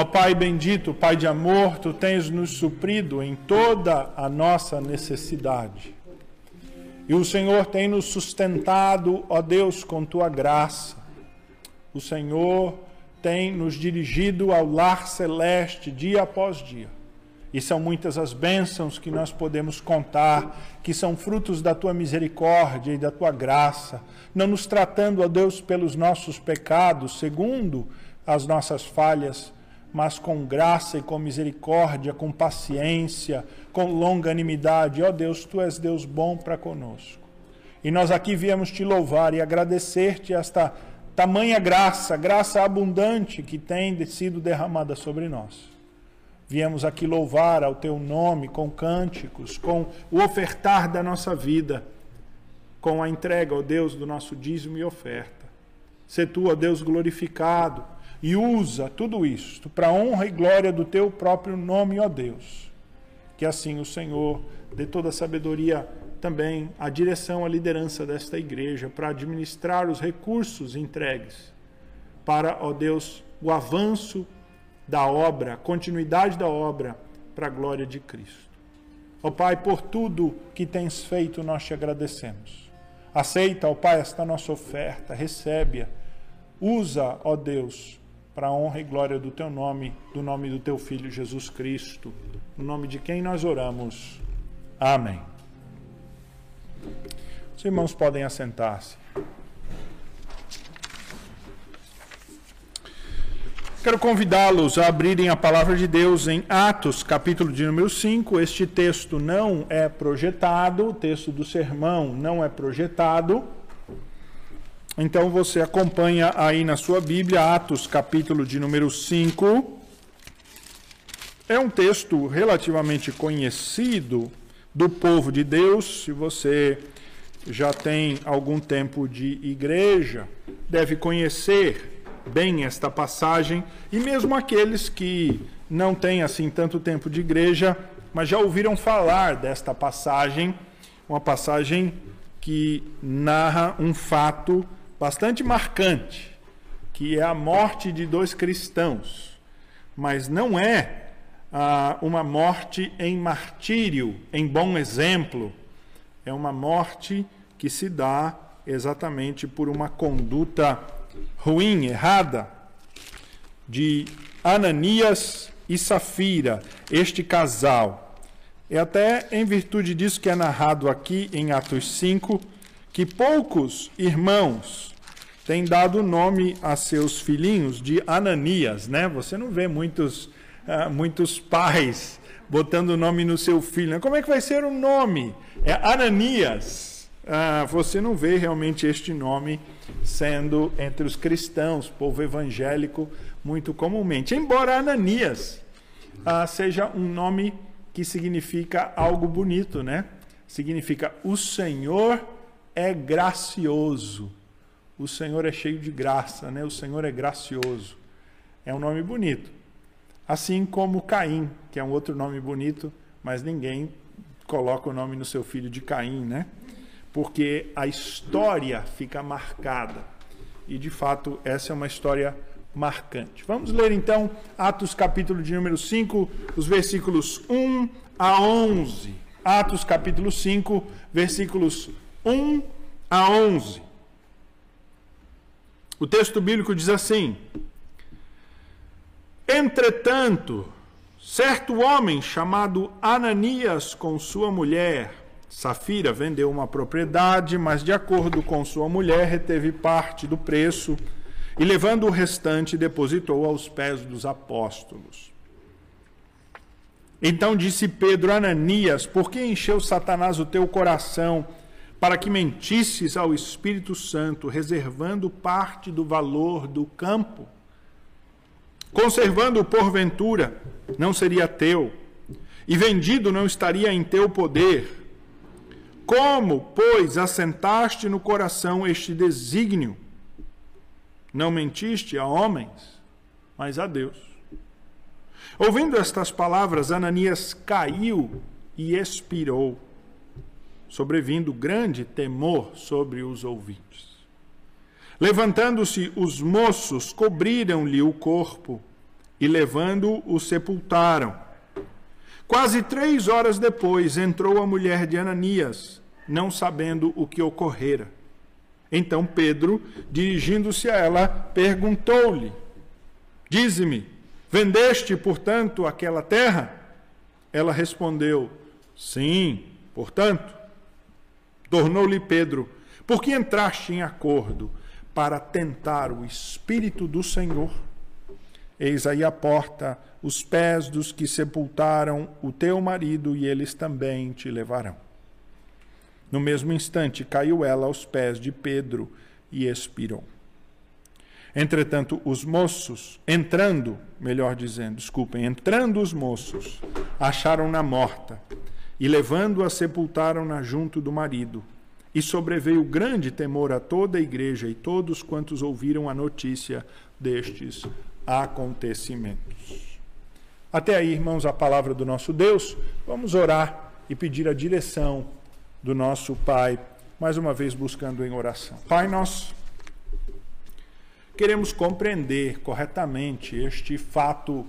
Ó Pai bendito, Pai de amor, tu tens nos suprido em toda a nossa necessidade. E o Senhor tem nos sustentado, ó Deus, com tua graça. O Senhor tem nos dirigido ao lar celeste dia após dia. E são muitas as bênçãos que nós podemos contar, que são frutos da tua misericórdia e da tua graça, não nos tratando, ó Deus, pelos nossos pecados, segundo as nossas falhas, mas com graça e com misericórdia, com paciência, com longanimidade. Ó Deus, tu és Deus bom para conosco. E nós aqui viemos te louvar e agradecer-te esta tamanha graça, graça abundante que tem sido derramada sobre nós. Viemos aqui louvar ao teu nome com cânticos, com o ofertar da nossa vida, com a entrega, ó Deus, do nosso dízimo e oferta. Se tu, ó Deus, glorificado e usa tudo isto para honra e glória do teu próprio nome, ó Deus. Que assim o Senhor dê toda a sabedoria também, a direção, a liderança desta igreja para administrar os recursos entregues para, ó Deus, o avanço da obra, a continuidade da obra para a glória de Cristo. Ó Pai, por tudo que tens feito, nós te agradecemos. Aceita, ó Pai, esta nossa oferta, recebe-a. Usa, ó Deus, para a honra e glória do teu nome, do nome do teu filho Jesus Cristo, no nome de quem nós oramos. Amém. Os irmãos podem assentar-se. Quero convidá-los a abrirem a palavra de Deus em Atos, capítulo de número 5. Este texto não é projetado, o texto do sermão não é projetado. Então você acompanha aí na sua Bíblia, Atos, capítulo de número 5. É um texto relativamente conhecido do povo de Deus. Se você já tem algum tempo de igreja, deve conhecer bem esta passagem, e mesmo aqueles que não têm assim tanto tempo de igreja, mas já ouviram falar desta passagem, uma passagem que narra um fato bastante marcante, que é a morte de dois cristãos, mas não é ah, uma morte em martírio, em bom exemplo, é uma morte que se dá exatamente por uma conduta ruim, errada, de Ananias e Safira, este casal. É até em virtude disso que é narrado aqui em Atos 5 que poucos irmãos têm dado nome a seus filhinhos de Ananias, né? Você não vê muitos, uh, muitos pais botando o nome no seu filho. Né? Como é que vai ser o nome? É Ananias ah, você não vê realmente este nome sendo entre os cristãos, povo evangélico, muito comumente. Embora Ananias ah, seja um nome que significa algo bonito, né? Significa o Senhor é gracioso. O Senhor é cheio de graça, né? O Senhor é gracioso. É um nome bonito. Assim como Caim, que é um outro nome bonito, mas ninguém coloca o nome no seu filho de Caim, né? porque a história fica marcada. E de fato, essa é uma história marcante. Vamos ler então Atos capítulo de número 5, os versículos 1 a 11. Atos capítulo 5, versículos 1 a 11. O texto bíblico diz assim: Entretanto, certo homem chamado Ananias com sua mulher Safira vendeu uma propriedade, mas de acordo com sua mulher, reteve parte do preço e, levando o restante, depositou aos pés dos apóstolos. Então disse Pedro a Ananias: Por que encheu Satanás o teu coração para que mentisses ao Espírito Santo, reservando parte do valor do campo? Conservando-o porventura, não seria teu, e vendido não estaria em teu poder como, pois, assentaste no coração este desígnio? Não mentiste a homens, mas a Deus. Ouvindo estas palavras, Ananias caiu e expirou, sobrevindo grande temor sobre os ouvintes. Levantando-se os moços, cobriram-lhe o corpo e levando-o, o sepultaram. Quase três horas depois entrou a mulher de Ananias, não sabendo o que ocorrera. Então Pedro, dirigindo-se a ela, perguntou-lhe: Dize-me, vendeste, portanto, aquela terra? Ela respondeu: Sim, portanto. Tornou-lhe Pedro: Por que entraste em acordo para tentar o Espírito do Senhor? Eis aí a porta, os pés dos que sepultaram o teu marido, e eles também te levarão. No mesmo instante caiu ela aos pés de Pedro e expirou. Entretanto, os moços, entrando, melhor dizendo, desculpem, entrando os moços, acharam-na morta e, levando-a, sepultaram-na junto do marido. E sobreveio grande temor a toda a igreja e todos quantos ouviram a notícia destes acontecimentos. Até aí, irmãos, a palavra do nosso Deus. Vamos orar e pedir a direção do nosso Pai, mais uma vez buscando em oração. Pai, nós queremos compreender corretamente este fato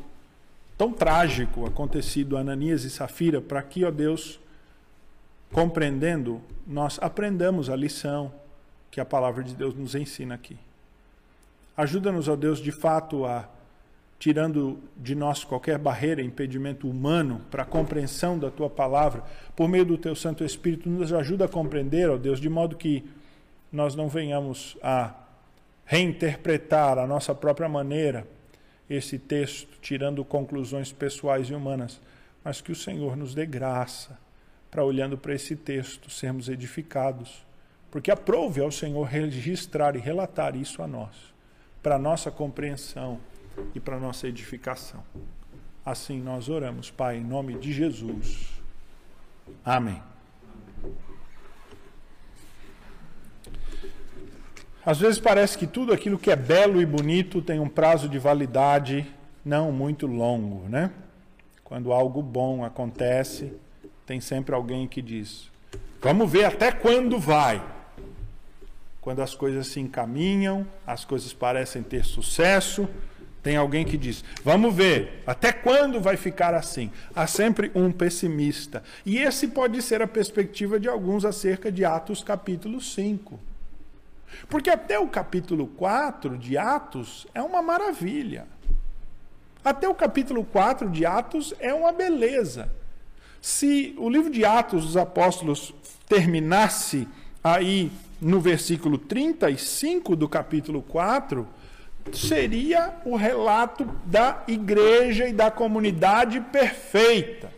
tão trágico acontecido a Ananias e Safira, para que, ó Deus, compreendendo, nós aprendamos a lição que a palavra de Deus nos ensina aqui. Ajuda-nos, ó Deus, de fato a tirando de nós qualquer barreira, impedimento humano para a compreensão da tua palavra, por meio do teu Santo Espírito, nos ajuda a compreender, ó Deus, de modo que nós não venhamos a reinterpretar a nossa própria maneira esse texto, tirando conclusões pessoais e humanas, mas que o Senhor nos dê graça para, olhando para esse texto, sermos edificados, porque aprove ao Senhor registrar e relatar isso a nós para nossa compreensão e para nossa edificação. Assim nós oramos, Pai, em nome de Jesus. Amém. Às vezes parece que tudo aquilo que é belo e bonito tem um prazo de validade não muito longo, né? Quando algo bom acontece, tem sempre alguém que diz: Vamos ver até quando vai. Quando as coisas se encaminham, as coisas parecem ter sucesso, tem alguém que diz: Vamos ver, até quando vai ficar assim? Há sempre um pessimista. E esse pode ser a perspectiva de alguns acerca de Atos capítulo 5. Porque até o capítulo 4 de Atos é uma maravilha. Até o capítulo 4 de Atos é uma beleza. Se o livro de Atos dos Apóstolos terminasse aí no versículo 35 do capítulo 4, seria o relato da igreja e da comunidade perfeita.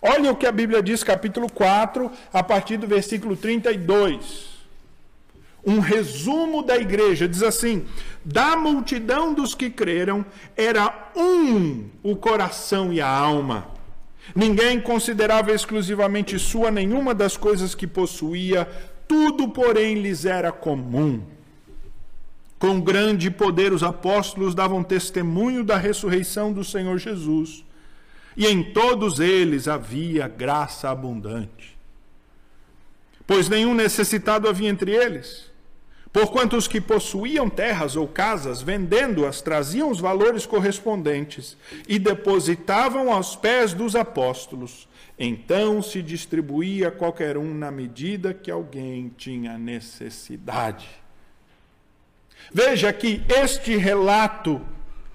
Olha o que a Bíblia diz, capítulo 4, a partir do versículo 32. Um resumo da igreja. Diz assim: Da multidão dos que creram, era um o coração e a alma. Ninguém considerava exclusivamente sua nenhuma das coisas que possuía, tudo, porém, lhes era comum. Com grande poder, os apóstolos davam testemunho da ressurreição do Senhor Jesus, e em todos eles havia graça abundante. Pois nenhum necessitado havia entre eles Porquanto os que possuíam terras ou casas, vendendo-as, traziam os valores correspondentes e depositavam aos pés dos apóstolos. Então se distribuía qualquer um na medida que alguém tinha necessidade. Veja que este relato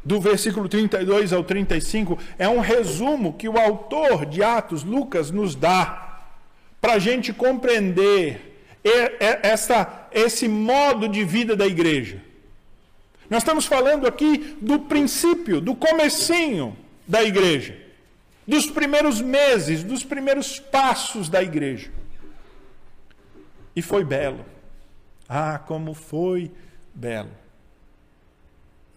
do versículo 32 ao 35 é um resumo que o autor de Atos, Lucas, nos dá para a gente compreender essa, esse modo de vida da igreja. Nós estamos falando aqui do princípio, do comecinho da igreja, dos primeiros meses, dos primeiros passos da igreja. E foi belo. Ah, como foi belo.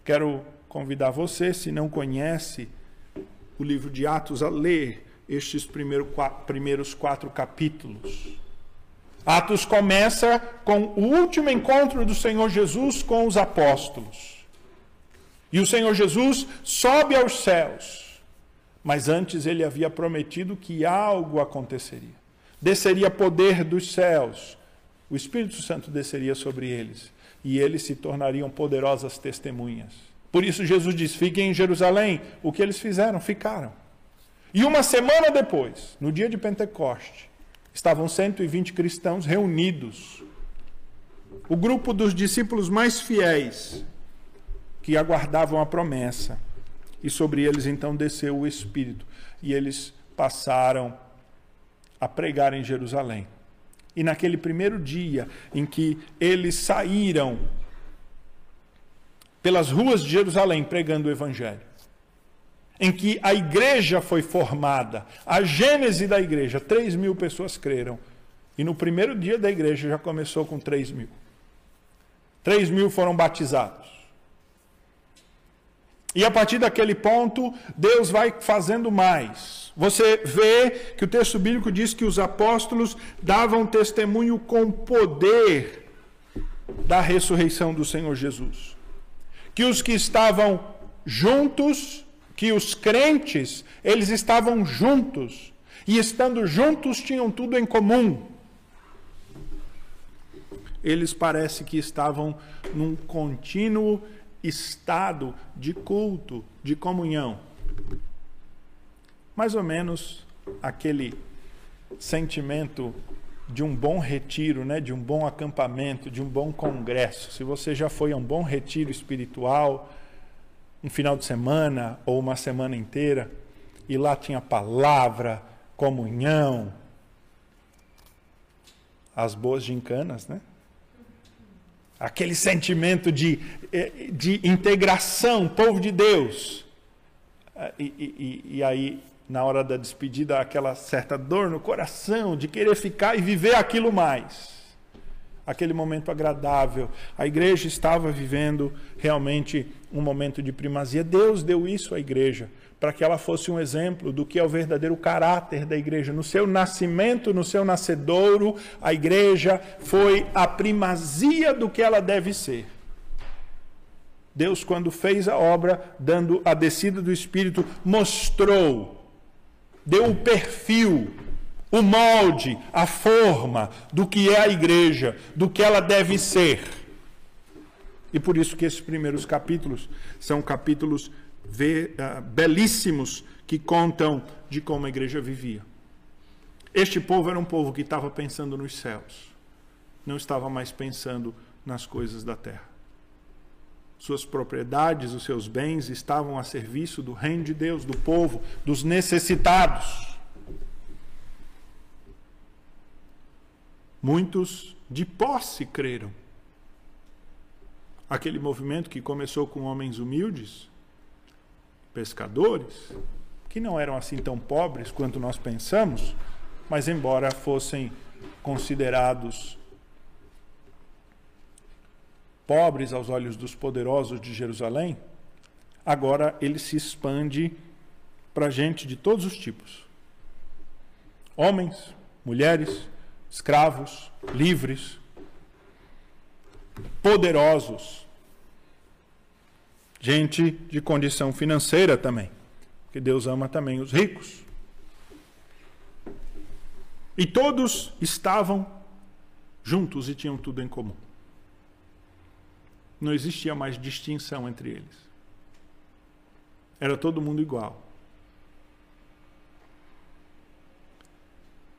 Quero convidar você, se não conhece o livro de Atos, a ler estes primeiros quatro capítulos. Atos começa com o último encontro do Senhor Jesus com os apóstolos. E o Senhor Jesus sobe aos céus. Mas antes ele havia prometido que algo aconteceria. Desceria poder dos céus. O Espírito Santo desceria sobre eles. E eles se tornariam poderosas testemunhas Por isso Jesus diz: fiquem em Jerusalém. O que eles fizeram? Ficaram. E uma semana depois, no dia de Pentecoste, estavam 120 cristãos reunidos. O grupo dos discípulos mais fiéis que aguardavam a promessa. E sobre eles então desceu o Espírito. E eles passaram a pregar em Jerusalém. E naquele primeiro dia em que eles saíram pelas ruas de Jerusalém pregando o Evangelho, em que a igreja foi formada, a gênese da igreja, 3 mil pessoas creram. E no primeiro dia da igreja já começou com 3 mil. 3 mil foram batizados. E a partir daquele ponto, Deus vai fazendo mais. Você vê que o texto bíblico diz que os apóstolos davam testemunho com poder da ressurreição do Senhor Jesus. Que os que estavam juntos, que os crentes, eles estavam juntos. E estando juntos, tinham tudo em comum. Eles parece que estavam num contínuo estado de culto, de comunhão. Mais ou menos aquele sentimento de um bom retiro, né, de um bom acampamento, de um bom congresso. Se você já foi a um bom retiro espiritual, um final de semana ou uma semana inteira, e lá tinha palavra, comunhão, as boas gincanas, né? aquele sentimento de, eh, de integração, povo de Deus. Ah, e, e, e, aí, na hora da despedida, aquela certa dor no coração de querer ficar e viver aquilo mais. Aquele momento agradável. A igreja estava vivendo realmente um momento de primazia. Deus deu isso à igreja para que ela fosse um exemplo do que é o verdadeiro caráter da igreja. No seu nascimento, no seu nascedouro, a igreja foi a primazia do que ela deve ser. Deus, quando fez a obra, dando a descida do Espírito, mostrou, deu o perfil, o molde, a forma do que é a igreja, do que ela deve ser. E por isso que esses primeiros capítulos são capítulos uh, belíssimos que contam de como a igreja vivia. Este povo era um povo que estava pensando nos céus, não estava mais pensando nas coisas da terra. Suas propriedades, os seus bens estavam a serviço do reino de Deus, do povo, dos necessitados. Muitos de posse creram. Aquele movimento que começou com homens humildes pescadores, que não eram assim tão pobres quanto nós pensamos, mas embora fossem considerados pobres aos olhos dos poderosos de Jerusalém, agora ele se expande para gente de todos os tipos: homens, mulheres, escravos, livres, poderosos gente de condição financeira também, porque Deus ama também os ricos. E todos estavam juntos e tinham tudo em comum. Não existia mais distinção entre eles. Era todo mundo igual.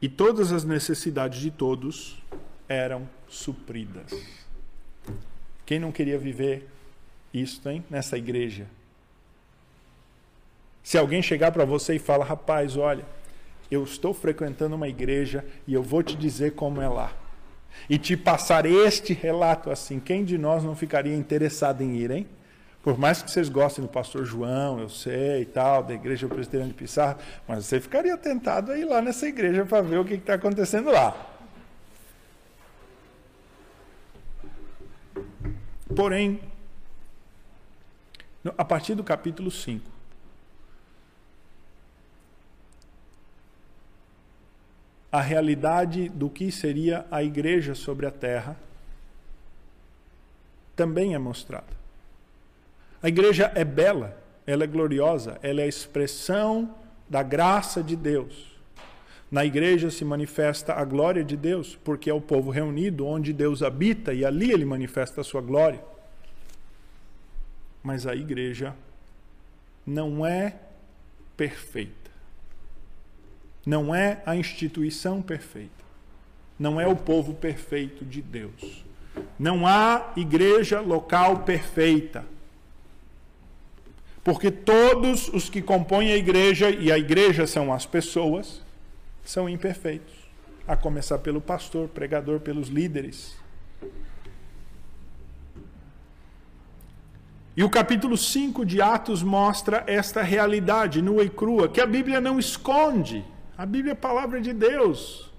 E todas as necessidades de todos eram supridas. Quem não queria viver isto, hein, nessa igreja. Se alguém chegar para você e fala, rapaz, olha, eu estou frequentando uma igreja e eu vou te dizer como é lá. E te passar este relato assim, quem de nós não ficaria interessado em ir, hein? Por mais que vocês gostem do pastor João, eu sei e tal, da igreja presbiteriana de Pissarra, mas você ficaria tentado a ir lá nessa igreja para ver o que está acontecendo lá. Porém, a partir do capítulo 5. A realidade do que seria a igreja sobre a terra também é mostrada. A igreja é bela, ela é gloriosa, ela é a expressão da graça de Deus. Na igreja se manifesta a glória de Deus, porque é o povo reunido onde Deus habita e ali ele manifesta a sua glória. Mas a igreja não é perfeita. Não é a instituição perfeita. Não é o povo perfeito de Deus. Não há igreja local perfeita. Porque todos os que compõem a igreja, e a igreja são as pessoas, são imperfeitos. A começar pelo pastor, pregador, pelos líderes. E o capítulo 5 de Atos mostra esta realidade nua e crua, que a Bíblia não esconde. A Bíblia é a palavra de Deus.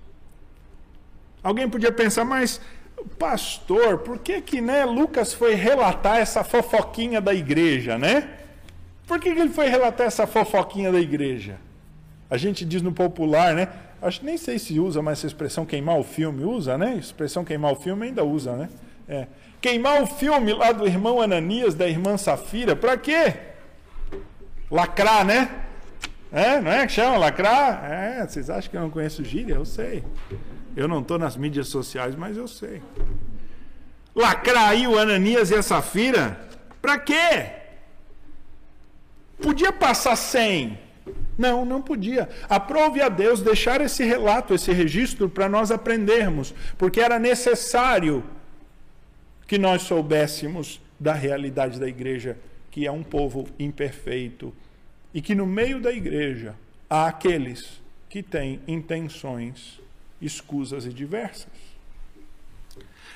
Alguém podia pensar, mas pastor, por que que né, Lucas foi relatar essa fofoquinha da igreja, né? Por que, que ele foi relatar essa fofoquinha da igreja? A gente diz no popular, né? Acho nem sei se usa mais essa expressão queimar o filme, usa, né? Expressão queimar o filme ainda usa, né? É. Queimar o filme lá do irmão Ananias, da irmã Safira, para quê? Lacrar, né? É, não é que chama lacrar? É, vocês acham que eu não conheço gíria? Eu sei. Eu não estou nas mídias sociais, mas eu sei. Lacrar aí o Ananias e a Safira? Para quê? Podia passar sem. Não, não podia. Aprove a Deus deixar esse relato, esse registro para nós aprendermos, porque era necessário que nós soubéssemos da realidade da igreja, que é um povo imperfeito e que no meio da igreja há aqueles que têm intenções escusas e diversas.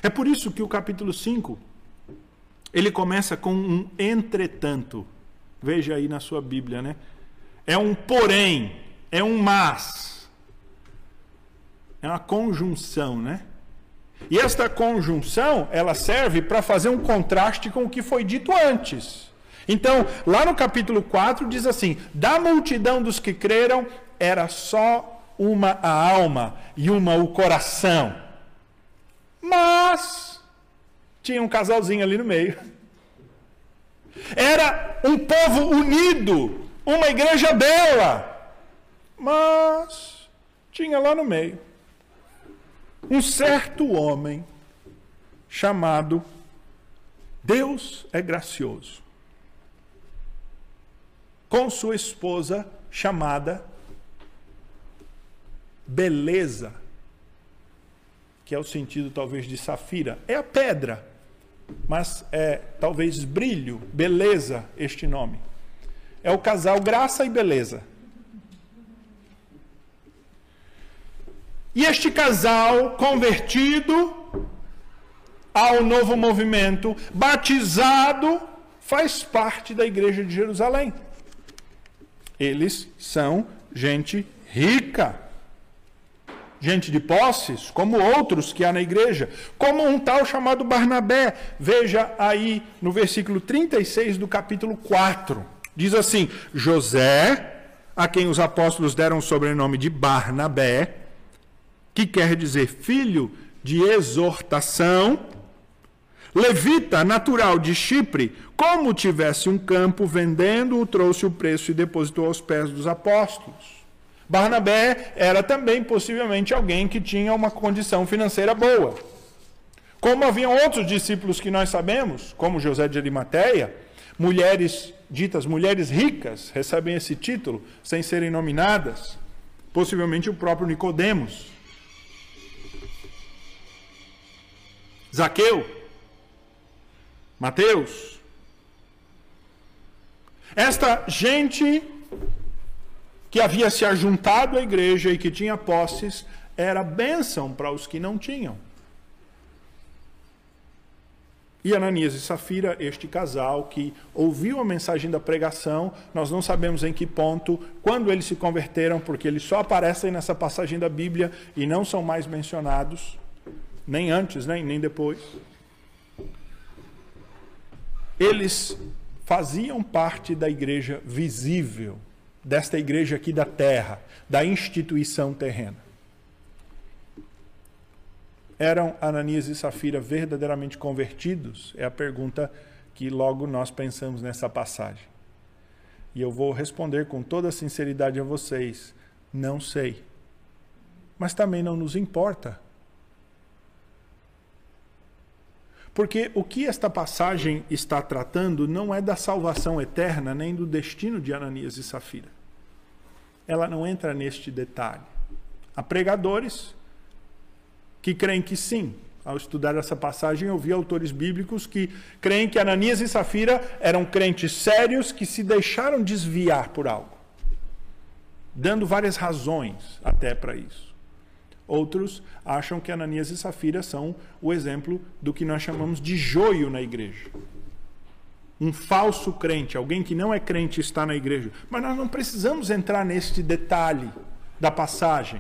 É por isso que o capítulo 5 ele começa com um entretanto. Veja aí na sua Bíblia, né? É um porém, é um mas. É uma conjunção, né? E esta conjunção, ela serve para fazer um contraste com o que foi dito antes. Então, lá no capítulo 4 diz assim: "Da multidão dos que creram era só uma a alma e uma o coração. Mas tinha um casalzinho ali no meio. Era um povo unido, uma igreja bela. Mas tinha lá no meio um certo homem chamado Deus é gracioso, com sua esposa chamada beleza, que é o sentido talvez de safira, é a pedra, mas é talvez brilho, beleza, este nome. É o casal graça e beleza. E este casal convertido ao novo movimento, batizado, faz parte da igreja de Jerusalém. Eles são gente rica gente de posses, como outros que há na igreja, como um tal chamado Barnabé. Veja aí no versículo 36 do capítulo 4. Diz assim: José, a quem os apóstolos deram o sobrenome de Barnabé, que quer dizer filho de exortação, levita natural de Chipre, como tivesse um campo, vendendo-o, trouxe o preço e depositou aos pés dos apóstolos. Barnabé era também possivelmente alguém que tinha uma condição financeira boa. Como haviam outros discípulos que nós sabemos, como José de Arimateia, mulheres ditas mulheres ricas recebem esse título sem serem nominadas, possivelmente o próprio Nicodemos. Zaqueu, Mateus. Esta gente que havia se ajuntado à igreja e que tinha posses, era bênção para os que não tinham. E Ananias e Safira, este casal que ouviu a mensagem da pregação, nós não sabemos em que ponto, quando eles se converteram, porque eles só aparecem nessa passagem da Bíblia e não são mais mencionados, nem antes, nem, nem depois. Eles faziam parte da igreja visível desta igreja aqui da terra, da instituição terrena. Eram Ananias e Safira verdadeiramente convertidos? É a pergunta que logo nós pensamos nessa passagem. E eu vou responder com toda sinceridade a vocês: não sei. Mas também não nos importa. Porque o que esta passagem está tratando não é da salvação eterna, nem do destino de Ananias e Safira. Ela não entra neste detalhe. Há pregadores que creem que sim. Ao estudar essa passagem, eu vi autores bíblicos que creem que Ananias e Safira eram crentes sérios que se deixaram desviar por algo, dando várias razões até para isso. Outros acham que Ananias e Safira são o exemplo do que nós chamamos de joio na igreja. Um falso crente, alguém que não é crente está na igreja. Mas nós não precisamos entrar neste detalhe da passagem.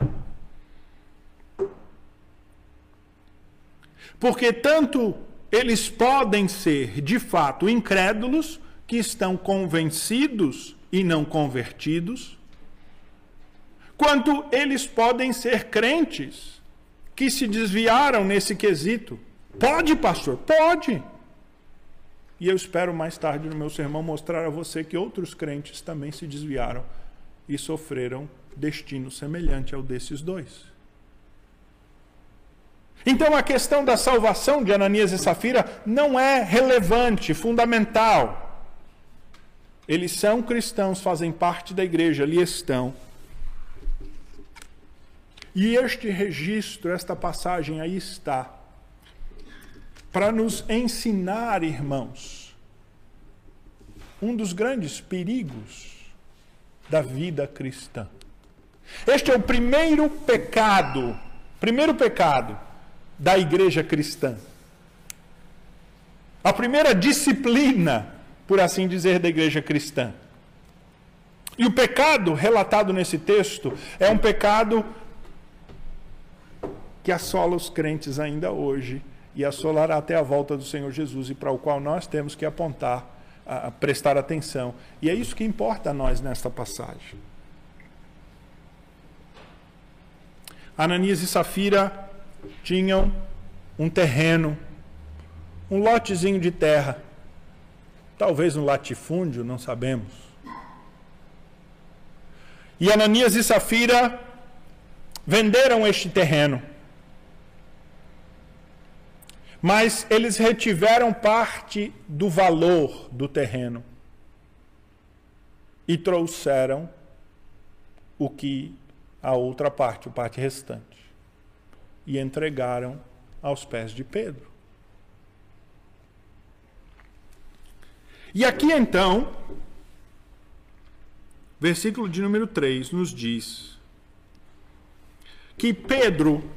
Porque tanto eles podem ser, de fato, incrédulos, que estão convencidos e não convertidos, quanto eles podem ser crentes que se desviaram nesse quesito. Pode, pastor? Pode. E eu espero mais tarde no meu sermão mostrar a você que outros crentes também se desviaram e sofreram destino semelhante ao desses dois. Então a questão da salvação de Ananias e Safira não é relevante, fundamental. Eles são cristãos, fazem parte da igreja, ali estão. E este registro, esta passagem aí está, para nos ensinar, irmãos, um dos grandes perigos da vida cristã. Este é o primeiro pecado, primeiro pecado da igreja cristã. A primeira disciplina, por assim dizer, da igreja cristã. E o pecado relatado nesse texto é um pecado que assola os crentes ainda hoje e assolará até a volta do Senhor Jesus e para o qual nós temos que apontar, a, prestar atenção. E é isso que importa a nós nesta passagem. Ananias e Safira tinham um terreno, um lotezinho de terra, talvez um latifúndio, não sabemos. E Ananias e Safira venderam este terreno mas eles retiveram parte do valor do terreno e trouxeram o que a outra parte, a parte restante, e entregaram aos pés de Pedro. E aqui então, versículo de número 3 nos diz que Pedro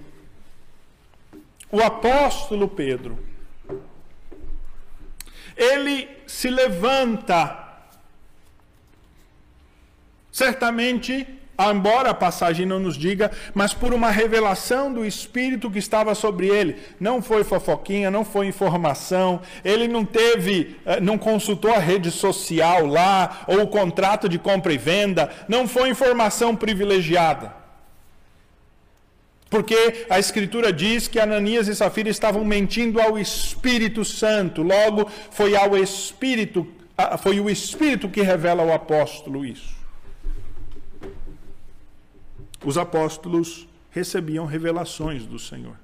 o apóstolo Pedro, ele se levanta, certamente, embora a passagem não nos diga, mas por uma revelação do Espírito que estava sobre ele. Não foi fofoquinha, não foi informação, ele não teve, eh, não consultou a rede social lá, ou o contrato de compra e venda, não foi informação privilegiada. Porque a Escritura diz que Ananias e Safira estavam mentindo ao Espírito Santo. Logo, foi ao Espírito, foi o Espírito que revela ao apóstolo isso. Os apóstolos recebiam revelações do Senhor.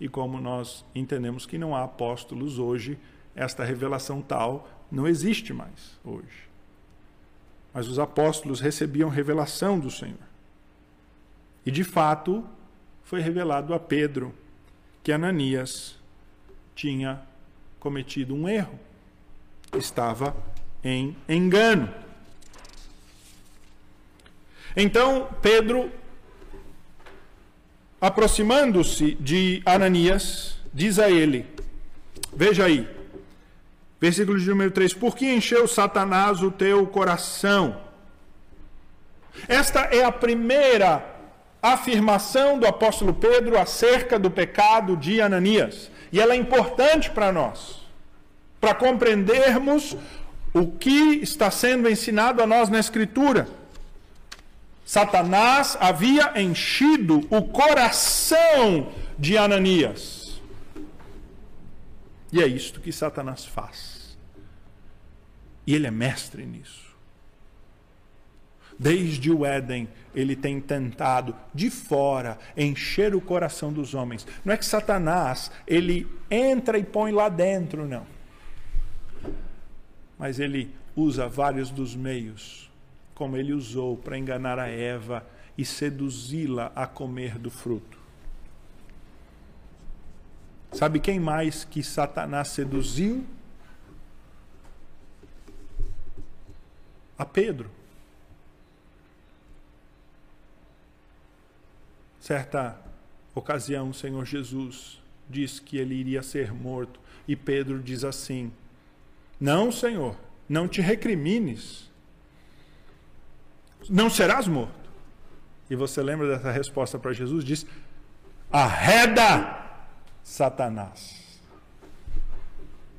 E como nós entendemos que não há apóstolos hoje, esta revelação tal não existe mais hoje. Mas os apóstolos recebiam revelação do Senhor. E de fato, foi revelado a Pedro que Ananias tinha cometido um erro, estava em engano. Então, Pedro, aproximando-se de Ananias, diz a ele: Veja aí, versículo de número 3: Por que encheu Satanás o teu coração? Esta é a primeira afirmação do apóstolo Pedro acerca do pecado de Ananias. E ela é importante para nós, para compreendermos o que está sendo ensinado a nós na Escritura. Satanás havia enchido o coração de Ananias. E é isto que Satanás faz. E ele é mestre nisso Desde o Éden, ele tem tentado de fora encher o coração dos homens. Não é que Satanás ele entra e põe lá dentro, não. Mas ele usa vários dos meios, como ele usou para enganar a Eva e seduzi-la a comer do fruto. Sabe quem mais que Satanás seduziu? A Pedro. Certa ocasião, o Senhor Jesus disse que ele iria ser morto. E Pedro diz assim: Não, Senhor, não te recrimines. Não serás morto. E você lembra dessa resposta para Jesus? Diz: Arreda, Satanás.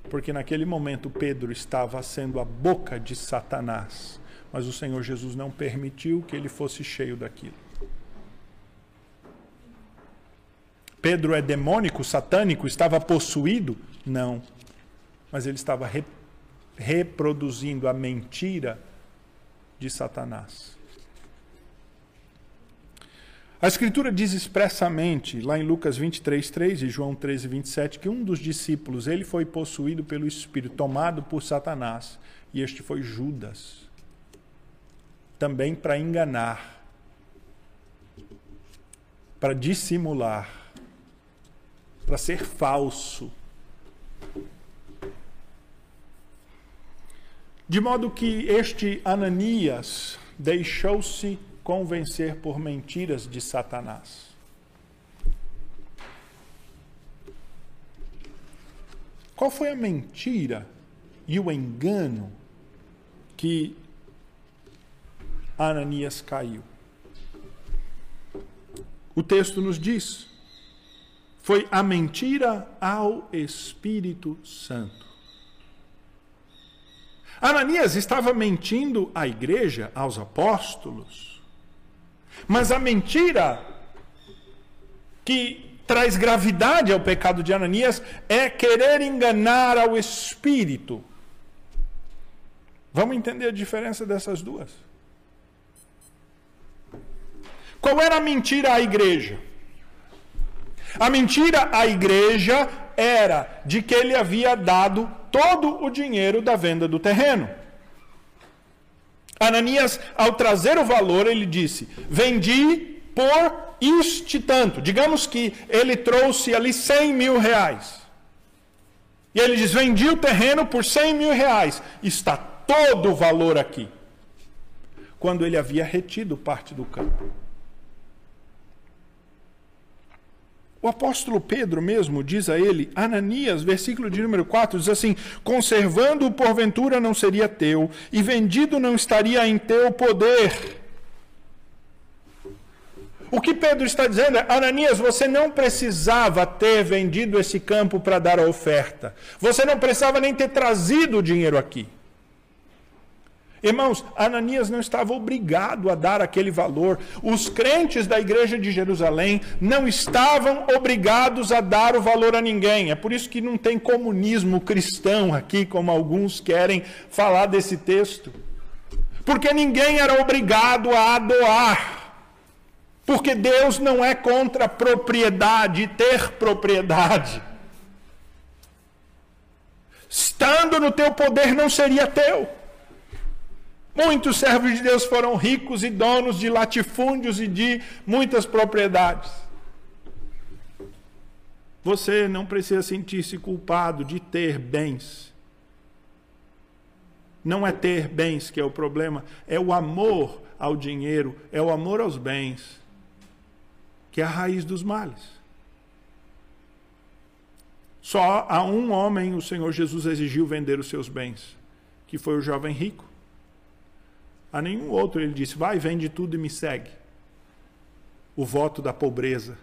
Porque naquele momento Pedro estava sendo a boca de Satanás, mas o Senhor Jesus não permitiu que ele fosse cheio daquilo. Pedro é demônico, satânico, estava possuído? Não. Mas ele estava re reproduzindo a mentira de Satanás. A Escritura diz expressamente, lá em Lucas 23, 3 e João 13, 27, que um dos discípulos, ele foi possuído pelo Espírito, tomado por Satanás, e este foi Judas. Também para enganar, para dissimular, para ser falso. De modo que este Ananias deixou-se convencer por mentiras de Satanás. Qual foi a mentira e o engano que Ananias caiu? O texto nos diz: foi a mentira ao Espírito Santo. Ananias estava mentindo à igreja, aos apóstolos, mas a mentira que traz gravidade ao pecado de Ananias é querer enganar ao espírito. Vamos entender a diferença dessas duas. Qual era a mentira à igreja? A mentira à igreja era de que ele havia dado todo o dinheiro da venda do terreno. Ananias, ao trazer o valor, ele disse: Vendi por este tanto. Digamos que ele trouxe ali 100 mil reais. E ele diz: Vendi o terreno por 100 mil reais. Está todo o valor aqui. Quando ele havia retido parte do campo. O apóstolo Pedro mesmo diz a ele, Ananias, versículo de número 4, diz assim: Conservando-o porventura não seria teu, e vendido não estaria em teu poder. O que Pedro está dizendo é: Ananias, você não precisava ter vendido esse campo para dar a oferta. Você não precisava nem ter trazido o dinheiro aqui. Irmãos, Ananias não estava obrigado a dar aquele valor. Os crentes da igreja de Jerusalém não estavam obrigados a dar o valor a ninguém. É por isso que não tem comunismo cristão aqui, como alguns querem falar desse texto. Porque ninguém era obrigado a doar. Porque Deus não é contra propriedade, ter propriedade. Estando no teu poder não seria teu. Muitos servos de Deus foram ricos e donos de latifúndios e de muitas propriedades. Você não precisa sentir-se culpado de ter bens. Não é ter bens que é o problema, é o amor ao dinheiro, é o amor aos bens, que é a raiz dos males. Só a um homem o Senhor Jesus exigiu vender os seus bens, que foi o jovem rico. A nenhum outro ele disse: Vai, vende tudo e me segue. O voto da pobreza.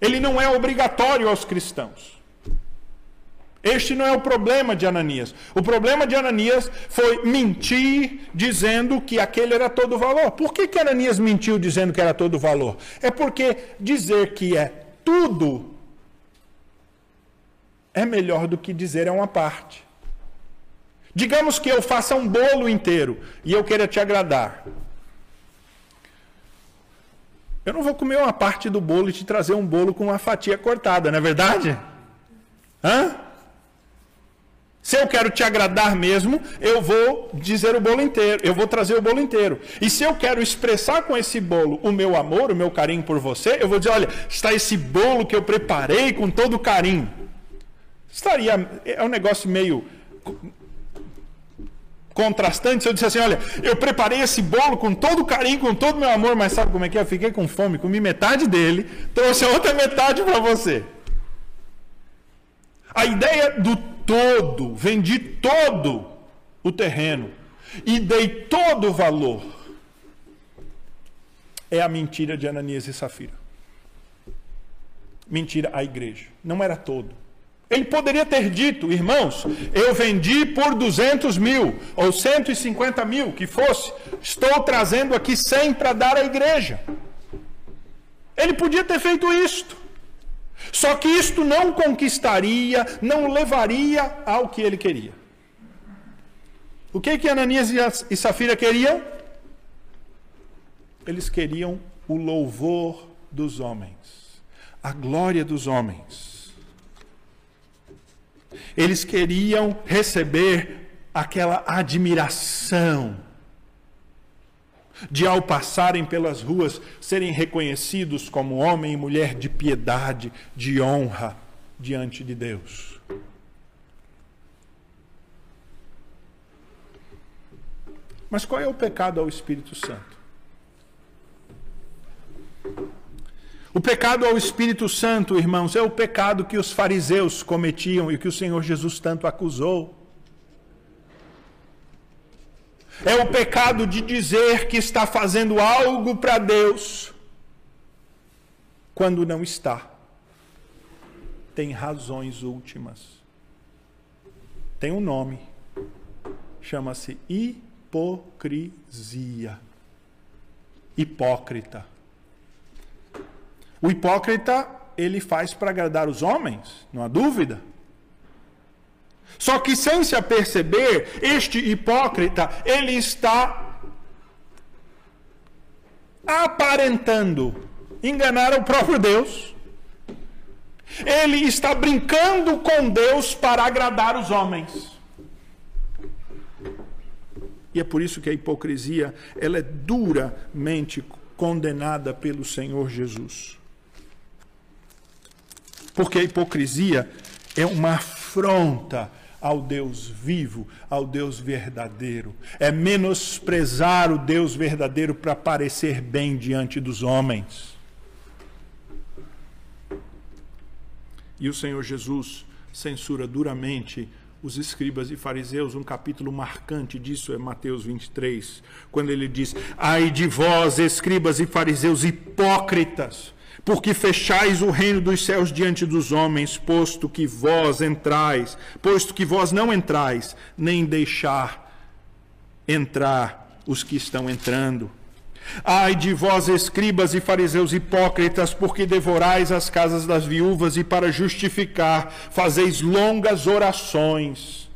Ele não é obrigatório aos cristãos. Este não é o problema de Ananias. O problema de Ananias foi mentir dizendo que aquele era todo valor. Por que, que Ananias mentiu dizendo que era todo valor? É porque dizer que é tudo é melhor do que dizer é uma parte. Digamos que eu faça um bolo inteiro e eu queira te agradar. Eu não vou comer uma parte do bolo e te trazer um bolo com uma fatia cortada, não é verdade? Hã? Se eu quero te agradar mesmo, eu vou dizer o bolo inteiro, eu vou trazer o bolo inteiro. E se eu quero expressar com esse bolo o meu amor, o meu carinho por você, eu vou dizer: olha, está esse bolo que eu preparei com todo carinho. Estaria. É um negócio meio contrastante se eu dissesse assim: olha, eu preparei esse bolo com todo carinho, com todo meu amor, mas sabe como é que é? Eu fiquei com fome, comi metade dele, trouxe a outra metade para você. A ideia do todo, vendi todo o terreno e dei todo o valor. É a mentira de Ananias e Safira. Mentira à igreja. Não era todo. Ele poderia ter dito, irmãos, eu vendi por 200 mil ou 150 mil, que fosse, estou trazendo aqui 100 para dar à igreja. Ele podia ter feito isto. Só que isto não conquistaria, não levaria ao que ele queria. O que que Ananias e Safira queriam? Eles queriam o louvor dos homens, a glória dos homens. Eles queriam receber aquela admiração de ao passarem pelas ruas serem reconhecidos como homem e mulher de piedade, de honra diante de Deus. Mas qual é o pecado ao Espírito Santo? O pecado ao Espírito Santo, irmãos, é o pecado que os fariseus cometiam e que o Senhor Jesus tanto acusou. É o pecado de dizer que está fazendo algo para Deus quando não está. Tem razões últimas. Tem um nome. Chama-se hipocrisia. Hipócrita. O hipócrita, ele faz para agradar os homens, não há dúvida. Só que sem se aperceber, este hipócrita, ele está aparentando enganar o próprio Deus. Ele está brincando com Deus para agradar os homens. E é por isso que a hipocrisia, ela é duramente condenada pelo Senhor Jesus. Porque a hipocrisia é uma afronta ao Deus vivo, ao Deus verdadeiro. É menosprezar o Deus verdadeiro para parecer bem diante dos homens. E o Senhor Jesus censura duramente os escribas e fariseus. Um capítulo marcante disso é Mateus 23, quando ele diz: Ai de vós, escribas e fariseus hipócritas! Porque fechais o reino dos céus diante dos homens, posto que vós entrais, posto que vós não entrais, nem deixar entrar os que estão entrando. Ai de vós, escribas e fariseus hipócritas, porque devorais as casas das viúvas e para justificar fazeis longas orações.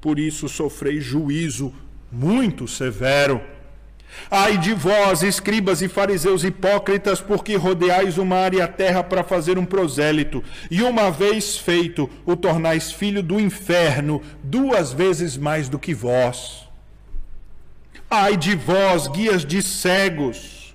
Por isso sofreis juízo muito severo. Ai de vós, escribas e fariseus hipócritas, porque rodeais o mar e a terra para fazer um prosélito, e uma vez feito, o tornais filho do inferno, duas vezes mais do que vós. Ai de vós, guias de cegos.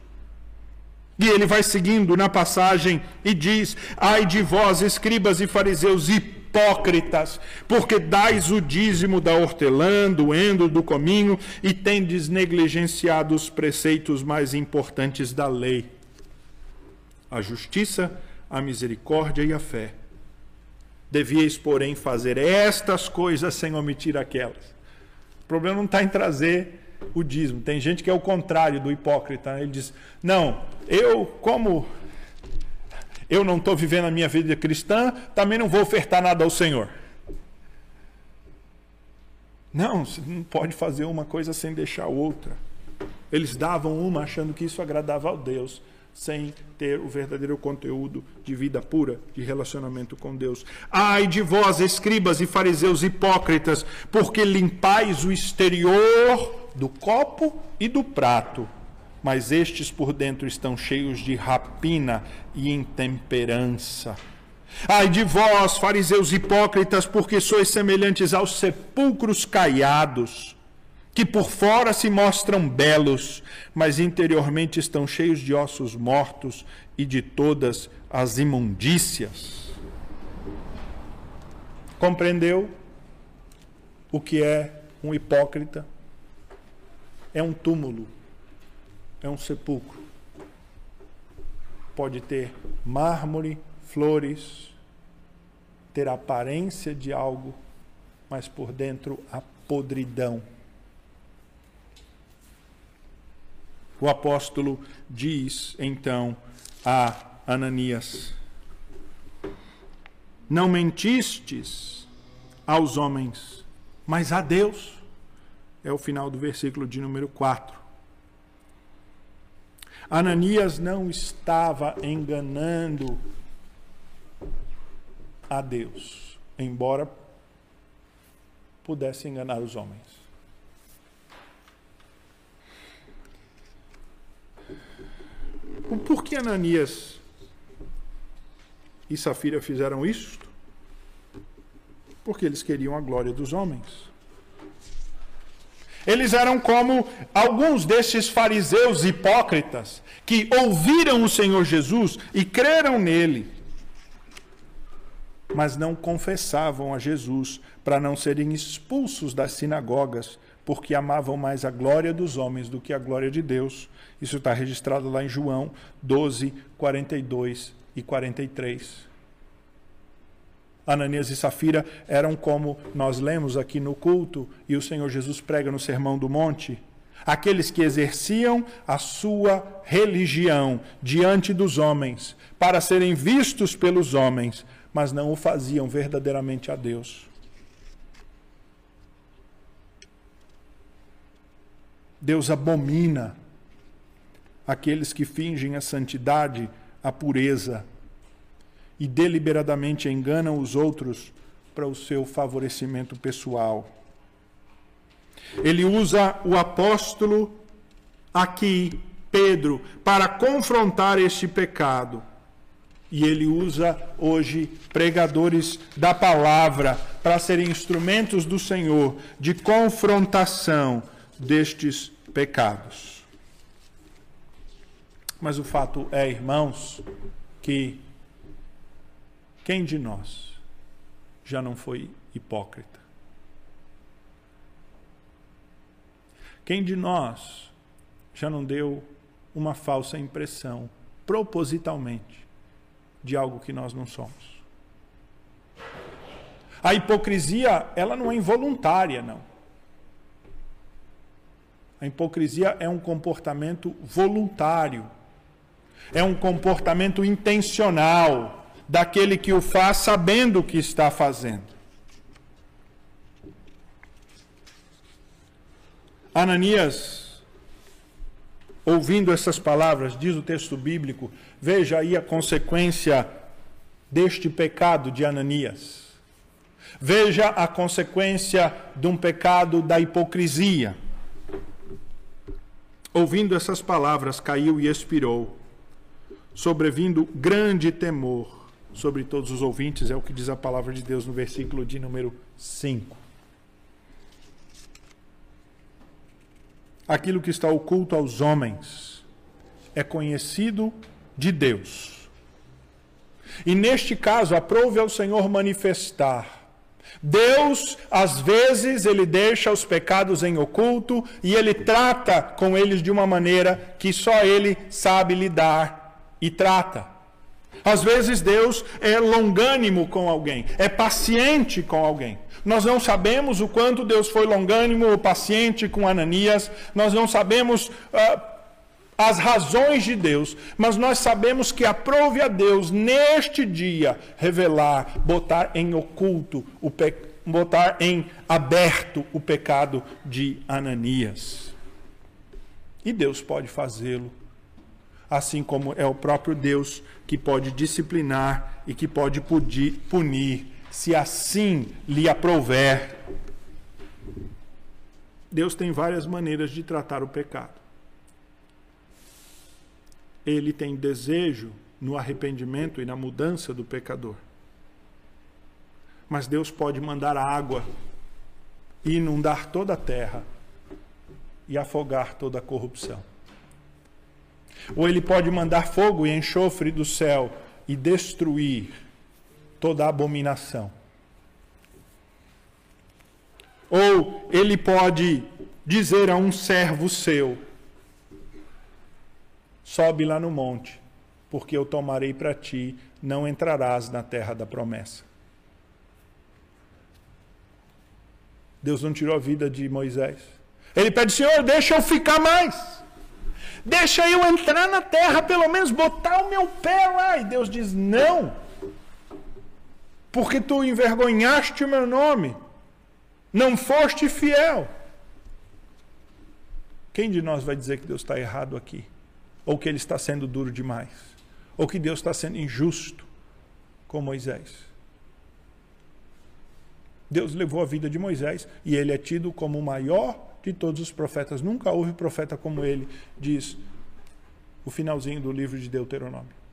E ele vai seguindo na passagem e diz: Ai de vós, escribas e fariseus hipócritas hipócritas, porque dais o dízimo da hortelã, do endo, do cominho e tendes negligenciado os preceitos mais importantes da lei: a justiça, a misericórdia e a fé. Devíeis, porém, fazer estas coisas sem omitir aquelas. O problema não está em trazer o dízimo. Tem gente que é o contrário do hipócrita. Né? Ele diz: Não, eu, como eu não estou vivendo a minha vida cristã, também não vou ofertar nada ao Senhor. Não, você não pode fazer uma coisa sem deixar outra. Eles davam uma achando que isso agradava ao Deus, sem ter o verdadeiro conteúdo de vida pura, de relacionamento com Deus. Ai de vós, escribas e fariseus hipócritas, porque limpais o exterior do copo e do prato, mas estes por dentro estão cheios de rapina e intemperança. Ai de vós, fariseus hipócritas, porque sois semelhantes aos sepulcros caiados que por fora se mostram belos, mas interiormente estão cheios de ossos mortos e de todas as imundícias. Compreendeu o que é um hipócrita? É um túmulo, é um sepulcro. Pode ter mármore, flores, ter aparência de algo, mas por dentro a podridão o apóstolo diz então a Ananias: Não mentistes aos homens, mas a Deus. É o final do versículo de número 4. Ananias não estava enganando a Deus, embora pudesse enganar os homens. Por que Ananias e Safira fizeram isso? Porque eles queriam a glória dos homens. Eles eram como alguns destes fariseus hipócritas que ouviram o Senhor Jesus e creram nele, mas não confessavam a Jesus para não serem expulsos das sinagogas, porque amavam mais a glória dos homens do que a glória de Deus. Isso está registrado lá em João 12, 42 e 43. Ananias e Safira eram como nós lemos aqui no culto e o Senhor Jesus prega no Sermão do Monte. Aqueles que exerciam a sua religião diante dos homens, para serem vistos pelos homens, mas não o faziam verdadeiramente a Deus. Deus abomina aqueles que fingem a santidade, a pureza e deliberadamente enganam os outros para o seu favorecimento pessoal. Ele usa o apóstolo aqui, Pedro, para confrontar este pecado. E ele usa hoje pregadores da palavra para serem instrumentos do Senhor de confrontação destes pecados. Mas o fato é, irmãos, que quem de nós já não foi hipócrita? Quem de nós já não deu uma falsa impressão, propositalmente, de algo que nós não somos? A hipocrisia, ela não é involuntária, não. A hipocrisia é um comportamento voluntário, é um comportamento intencional daquele que o faz sabendo o que está fazendo. Ananias, ouvindo essas palavras, diz o texto bíblico, veja aí a consequência deste pecado de Ananias. Veja a consequência de um pecado da hipocrisia. Ouvindo essas palavras, caiu e expirou, sobrevindo grande temor sobre todos os ouvintes, é o que diz a palavra de Deus no versículo de número 5. Aquilo que está oculto aos homens é conhecido de Deus. E neste caso, aprove ao Senhor manifestar Deus, às vezes, ele deixa os pecados em oculto e ele trata com eles de uma maneira que só ele sabe lidar e trata. Às vezes, Deus é longânimo com alguém, é paciente com alguém. Nós não sabemos o quanto Deus foi longânimo ou paciente com Ananias, nós não sabemos. Uh, as razões de Deus, mas nós sabemos que aprove a Deus neste dia revelar, botar em oculto o botar em aberto o pecado de Ananias. E Deus pode fazê-lo. Assim como é o próprio Deus que pode disciplinar e que pode punir, se assim lhe aprouver. Deus tem várias maneiras de tratar o pecado. Ele tem desejo no arrependimento e na mudança do pecador. Mas Deus pode mandar água e inundar toda a terra e afogar toda a corrupção. Ou ele pode mandar fogo e enxofre do céu e destruir toda a abominação. Ou ele pode dizer a um servo seu: sobe lá no monte, porque eu tomarei para ti, não entrarás na terra da promessa. Deus não tirou a vida de Moisés. Ele pede, Senhor, deixa eu ficar mais. Deixa eu entrar na terra, pelo menos botar o meu pé lá. E Deus diz: Não, porque tu envergonhaste o meu nome, não foste fiel. Quem de nós vai dizer que Deus está errado aqui? Ou que ele está sendo duro demais? Ou que Deus está sendo injusto com Moisés? Deus levou a vida de Moisés e ele é tido como o maior de todos os profetas. Nunca houve profeta como ele, diz o finalzinho do livro de Deuteronômio.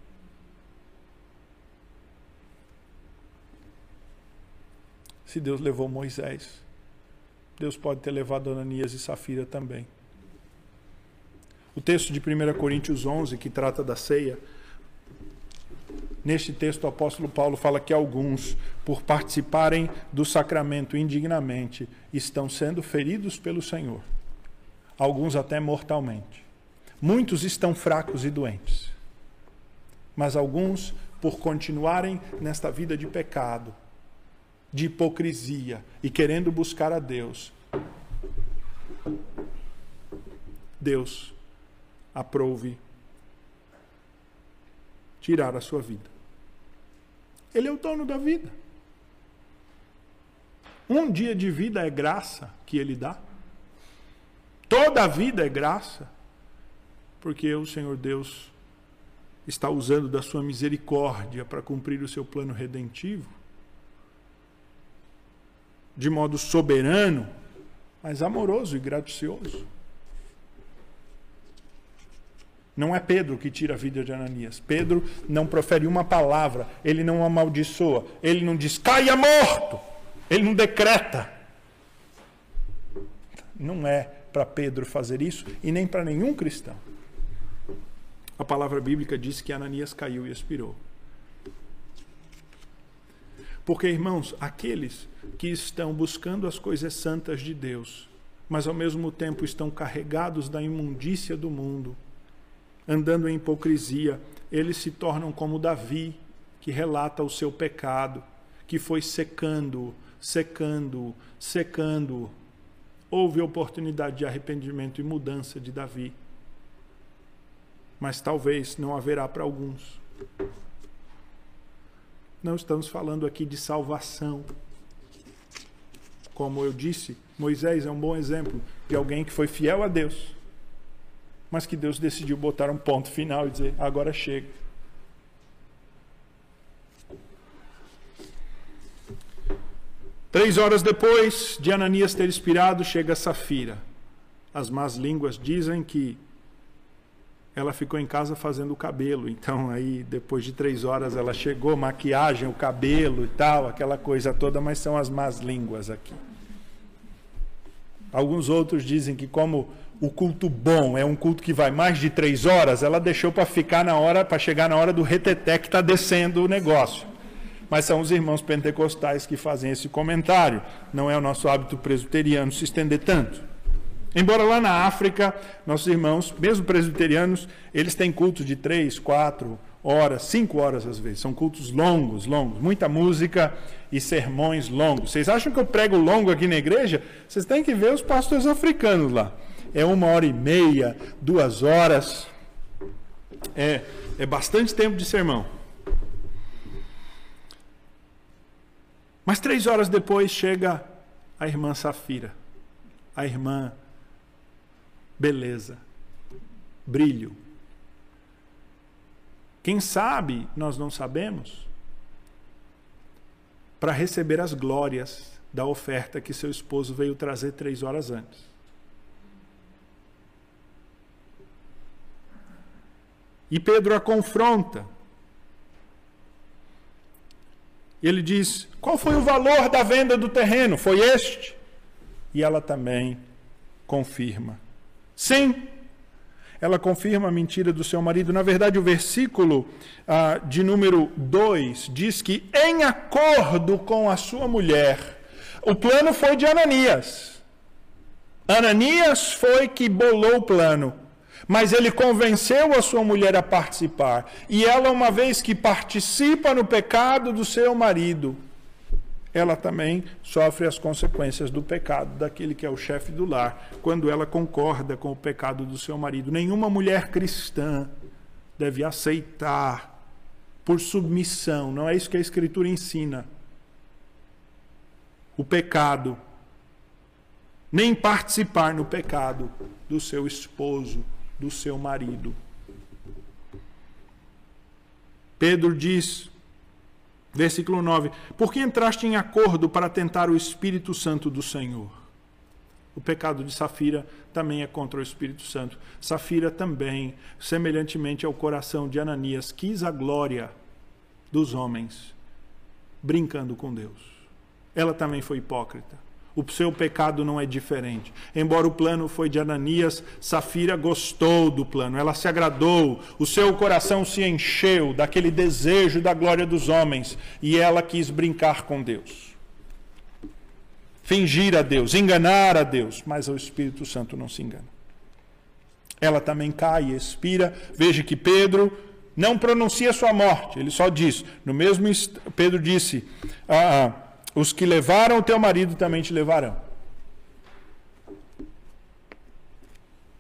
Se Deus levou Moisés, Deus pode ter levado Ananias e Safira também. O texto de 1 Coríntios 11, que trata da ceia, Neste texto, o apóstolo Paulo fala que alguns, por participarem do sacramento indignamente, estão sendo feridos pelo Senhor, alguns até mortalmente. Muitos estão fracos e doentes, mas alguns, por continuarem nesta vida de pecado, de hipocrisia e querendo buscar a Deus, Deus aprove tirar a sua vida. Ele é o dono da vida. Um dia de vida é graça que ele dá. Toda a vida é graça, porque o Senhor Deus está usando da sua misericórdia para cumprir o seu plano redentivo, de modo soberano, mas amoroso e gracioso. Não é Pedro que tira a vida de Ananias. Pedro não profere uma palavra, ele não amaldiçoa, ele não diz caia morto, ele não decreta. Não é para Pedro fazer isso e nem para nenhum cristão. A palavra bíblica diz que Ananias caiu e expirou. Porque, irmãos, aqueles que estão buscando as coisas santas de Deus, mas ao mesmo tempo estão carregados da imundícia do mundo, andando em hipocrisia, eles se tornam como Davi, que relata o seu pecado, que foi secando, secando, secando. Houve oportunidade de arrependimento e mudança de Davi. Mas talvez não haverá para alguns. Não estamos falando aqui de salvação. Como eu disse, Moisés é um bom exemplo de alguém que foi fiel a Deus mas que Deus decidiu botar um ponto final e dizer: agora chega. Três horas depois de Ananias ter expirado, chega Safira. As más línguas dizem que ela ficou em casa fazendo o cabelo. Então, aí, depois de três horas, ela chegou, maquiagem, o cabelo e tal, aquela coisa toda, mas são as más línguas aqui. Alguns outros dizem que, como o culto bom é um culto que vai mais de três horas, ela deixou para ficar na hora, para chegar na hora do reteté que está descendo o negócio. Mas são os irmãos pentecostais que fazem esse comentário. Não é o nosso hábito presbiteriano se estender tanto. Embora lá na África, nossos irmãos, mesmo presbiterianos, eles têm cultos de três, quatro horas, cinco horas às vezes. São cultos longos, longos. Muita música e sermões longos. Vocês acham que eu prego longo aqui na igreja? Vocês têm que ver os pastores africanos lá é uma hora e meia, duas horas. É, é bastante tempo de sermão. Mas três horas depois chega a irmã Safira, a irmã beleza, brilho, Quem sabe, nós não sabemos, para receber as glórias da oferta que seu esposo veio trazer três horas antes. E Pedro a confronta. Ele diz: Qual foi o valor da venda do terreno? Foi este? E ela também confirma: Sim. Ela confirma a mentira do seu marido. Na verdade, o versículo ah, de número 2 diz que, em acordo com a sua mulher, o plano foi de Ananias. Ananias foi que bolou o plano. Mas ele convenceu a sua mulher a participar. E ela, uma vez que participa no pecado do seu marido, ela também sofre as consequências do pecado daquele que é o chefe do lar, quando ela concorda com o pecado do seu marido. Nenhuma mulher cristã deve aceitar por submissão, não é isso que a Escritura ensina. O pecado, nem participar no pecado do seu esposo do seu marido. Pedro diz, versículo 9: Por que entraste em acordo para tentar o Espírito Santo do Senhor? O pecado de Safira também é contra o Espírito Santo. Safira também, semelhantemente ao coração de Ananias, quis a glória dos homens, brincando com Deus. Ela também foi hipócrita. O seu pecado não é diferente. Embora o plano foi de Ananias, Safira gostou do plano, ela se agradou, o seu coração se encheu daquele desejo da glória dos homens e ela quis brincar com Deus. Fingir a Deus, enganar a Deus, mas o Espírito Santo não se engana. Ela também cai e expira. Veja que Pedro não pronuncia sua morte, ele só diz. No mesmo Pedro disse: ah, ah os que levaram o teu marido também te levarão.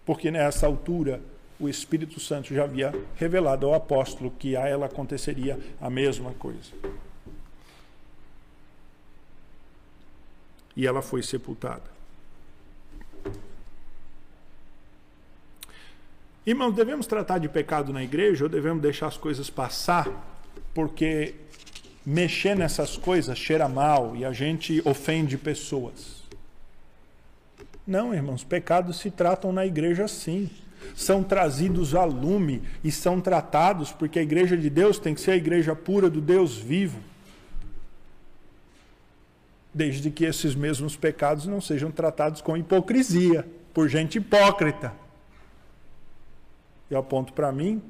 Porque nessa altura o Espírito Santo já havia revelado ao apóstolo que a ela aconteceria a mesma coisa. E ela foi sepultada. Irmãos, devemos tratar de pecado na igreja ou devemos deixar as coisas passar? Porque mexer nessas coisas cheira mal e a gente ofende pessoas. Não, irmãos, pecados se tratam na igreja sim. São trazidos a lume e são tratados, porque a igreja de Deus tem que ser a igreja pura do Deus vivo. Desde que esses mesmos pecados não sejam tratados com hipocrisia, por gente hipócrita. Eu aponto para mim,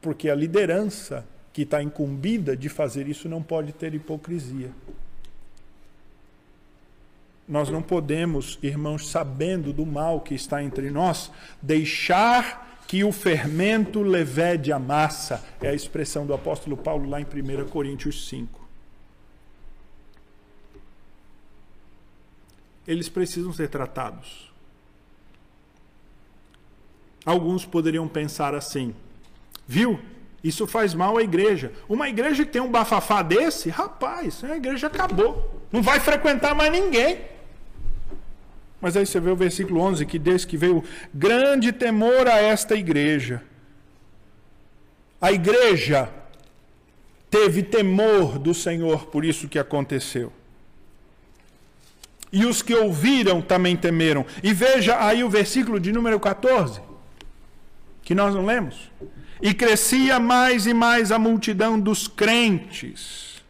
porque a liderança que está incumbida de fazer isso não pode ter hipocrisia. Nós não podemos, irmãos, sabendo do mal que está entre nós, deixar que o fermento levede a massa. É a expressão do apóstolo Paulo lá em 1 Coríntios 5. Eles precisam ser tratados. Alguns poderiam pensar assim: viu? Isso faz mal à igreja. Uma igreja que tem um bafafá desse, rapaz, a igreja acabou. Não vai frequentar mais ninguém. Mas aí você vê o versículo 11, que desde que veio grande temor a esta igreja. A igreja teve temor do Senhor por isso que aconteceu. E os que ouviram também temeram. E veja aí o versículo de número 14, que nós não lemos. E crescia mais e mais a multidão dos crentes,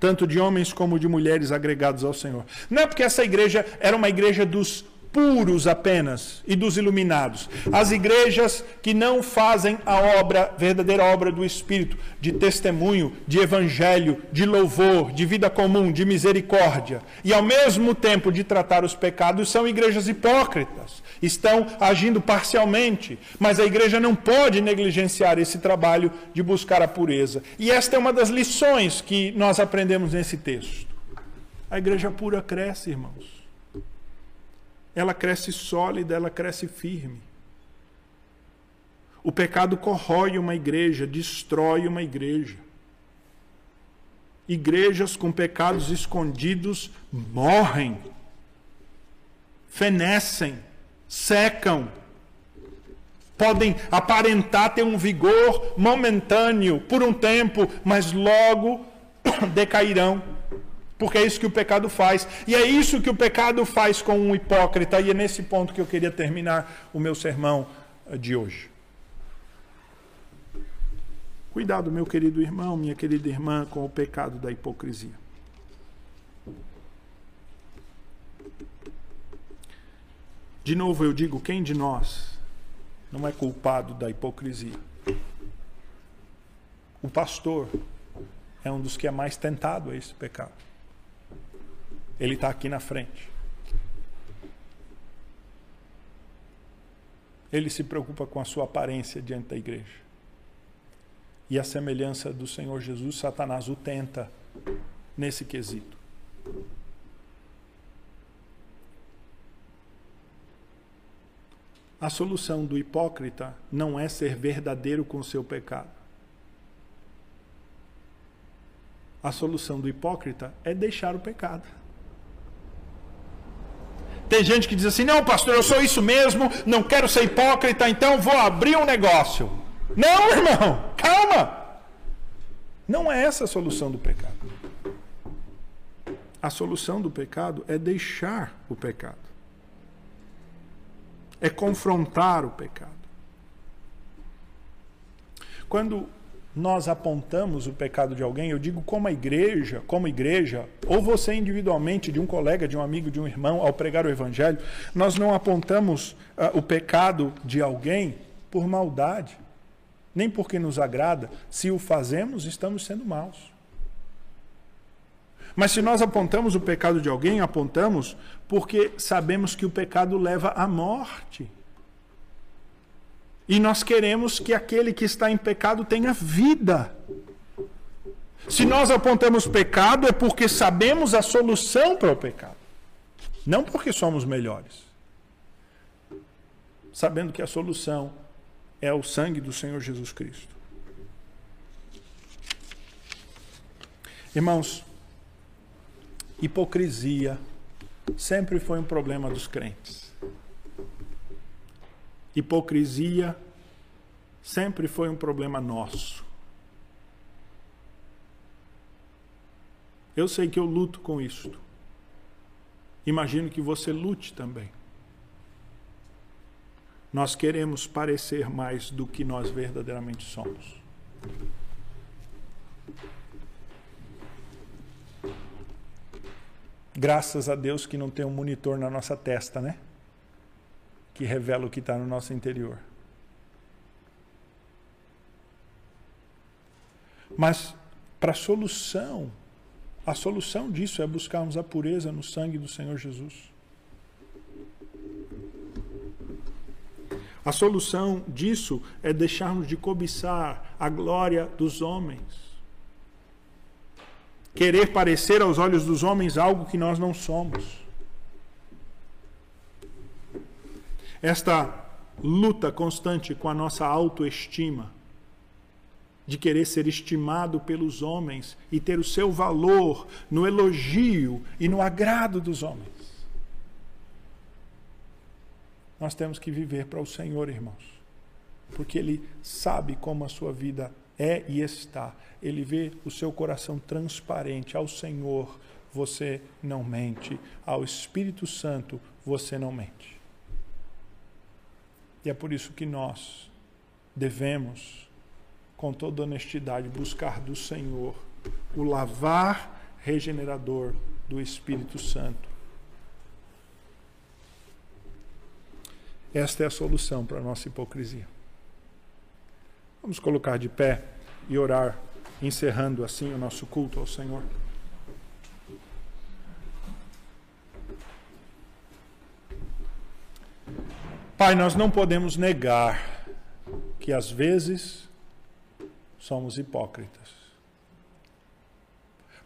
tanto de homens como de mulheres agregados ao Senhor. Não é porque essa igreja era uma igreja dos puros apenas e dos iluminados. As igrejas que não fazem a obra, verdadeira obra do Espírito, de testemunho, de evangelho, de louvor, de vida comum, de misericórdia, e ao mesmo tempo de tratar os pecados, são igrejas hipócritas. Estão agindo parcialmente, mas a igreja não pode negligenciar esse trabalho de buscar a pureza. E esta é uma das lições que nós aprendemos nesse texto. A igreja pura cresce, irmãos ela cresce sólida, ela cresce firme. O pecado corrói uma igreja, destrói uma igreja. Igrejas com pecados escondidos morrem, fenecem, secam. podem aparentar ter um vigor momentâneo por um tempo, mas logo decairão. Porque é isso que o pecado faz. E é isso que o pecado faz com um hipócrita. E é nesse ponto que eu queria terminar o meu sermão eh, de hoje. Cuidado, meu querido irmão, minha querida irmã, com o pecado da hipocrisia. De novo eu digo: quem de nós não é culpado da hipocrisia? O pastor é um dos que é mais tentado a esse pecado. Ele está aqui na frente. Ele se preocupa com a sua aparência diante da igreja. E a semelhança do Senhor Jesus, Satanás o tenta nesse quesito. A solução do hipócrita não é ser verdadeiro com o seu pecado. A solução do hipócrita é deixar o pecado. Tem gente que diz assim: não, pastor, eu sou isso mesmo, não quero ser hipócrita, então vou abrir um negócio. Não, irmão, calma. Não é essa a solução do pecado. A solução do pecado é deixar o pecado, é confrontar o pecado. Quando nós apontamos o pecado de alguém, eu digo como a igreja, como igreja, ou você individualmente, de um colega, de um amigo, de um irmão, ao pregar o evangelho, nós não apontamos uh, o pecado de alguém por maldade, nem porque nos agrada. Se o fazemos, estamos sendo maus. Mas se nós apontamos o pecado de alguém, apontamos porque sabemos que o pecado leva à morte. E nós queremos que aquele que está em pecado tenha vida. Se nós apontamos pecado, é porque sabemos a solução para o pecado. Não porque somos melhores. Sabendo que a solução é o sangue do Senhor Jesus Cristo. Irmãos, hipocrisia sempre foi um problema dos crentes. Hipocrisia sempre foi um problema nosso. Eu sei que eu luto com isto. Imagino que você lute também. Nós queremos parecer mais do que nós verdadeiramente somos. Graças a Deus que não tem um monitor na nossa testa, né? que revela o que está no nosso interior. Mas para a solução, a solução disso é buscarmos a pureza no sangue do Senhor Jesus. A solução disso é deixarmos de cobiçar a glória dos homens. Querer parecer aos olhos dos homens algo que nós não somos. esta luta constante com a nossa autoestima, de querer ser estimado pelos homens e ter o seu valor no elogio e no agrado dos homens. Nós temos que viver para o Senhor, irmãos, porque Ele sabe como a sua vida é e está. Ele vê o seu coração transparente. Ao Senhor você não mente, ao Espírito Santo você não mente. E é por isso que nós devemos, com toda honestidade, buscar do Senhor o lavar regenerador do Espírito Santo. Esta é a solução para a nossa hipocrisia. Vamos colocar de pé e orar, encerrando assim o nosso culto ao Senhor. Pai, nós não podemos negar que às vezes somos hipócritas.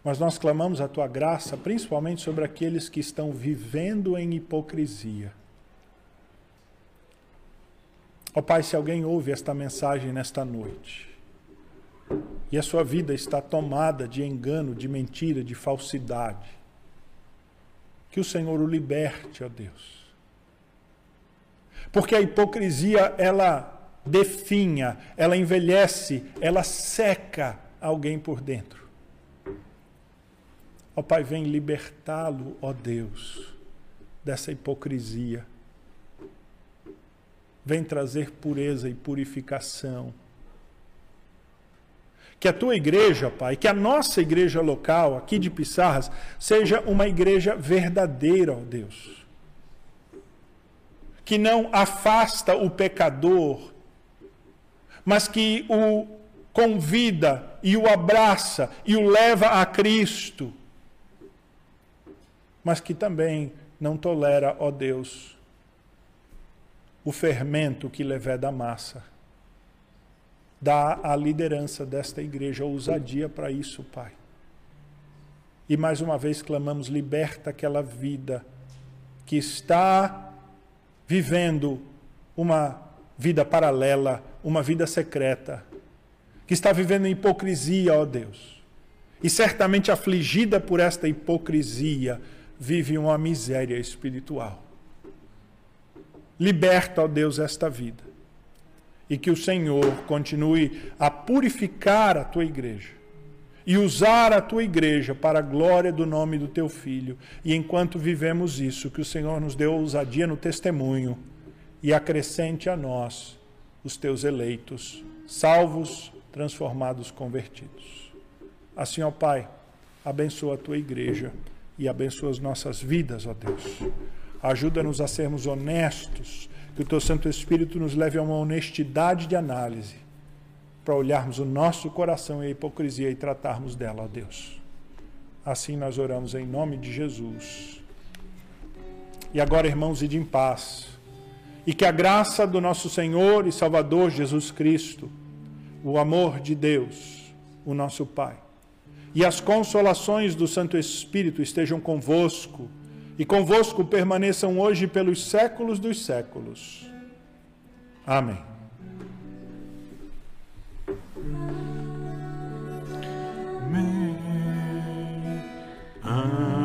Mas nós clamamos a tua graça principalmente sobre aqueles que estão vivendo em hipocrisia. Ó oh, Pai, se alguém ouve esta mensagem nesta noite e a sua vida está tomada de engano, de mentira, de falsidade, que o Senhor o liberte, ó Deus porque a hipocrisia ela definha, ela envelhece, ela seca alguém por dentro. Ó Pai, vem libertá-lo, ó Deus, dessa hipocrisia. Vem trazer pureza e purificação. Que a tua igreja, Pai, que a nossa igreja local, aqui de Pissarras, seja uma igreja verdadeira, ó Deus. Que não afasta o pecador, mas que o convida e o abraça e o leva a Cristo, mas que também não tolera, ó Deus, o fermento que leveda a massa. Dá à liderança desta igreja ousadia para isso, Pai. E mais uma vez clamamos: liberta aquela vida que está vivendo uma vida paralela, uma vida secreta, que está vivendo hipocrisia, ó Deus. E certamente afligida por esta hipocrisia, vive uma miséria espiritual. Liberta, ó Deus, esta vida. E que o Senhor continue a purificar a tua igreja e usar a tua igreja para a glória do nome do teu filho. E enquanto vivemos isso, que o Senhor nos dê ousadia no testemunho e acrescente a nós os teus eleitos, salvos, transformados, convertidos. Assim, ó Pai, abençoa a tua igreja e abençoa as nossas vidas, ó Deus. Ajuda-nos a sermos honestos, que o teu Santo Espírito nos leve a uma honestidade de análise, para olharmos o nosso coração e a hipocrisia e tratarmos dela, ó Deus. Assim nós oramos em nome de Jesus. E agora, irmãos, ide em paz. E que a graça do nosso Senhor e Salvador Jesus Cristo, o amor de Deus, o nosso Pai, e as consolações do Santo Espírito estejam convosco e convosco permaneçam hoje pelos séculos dos séculos. Amém. Amém.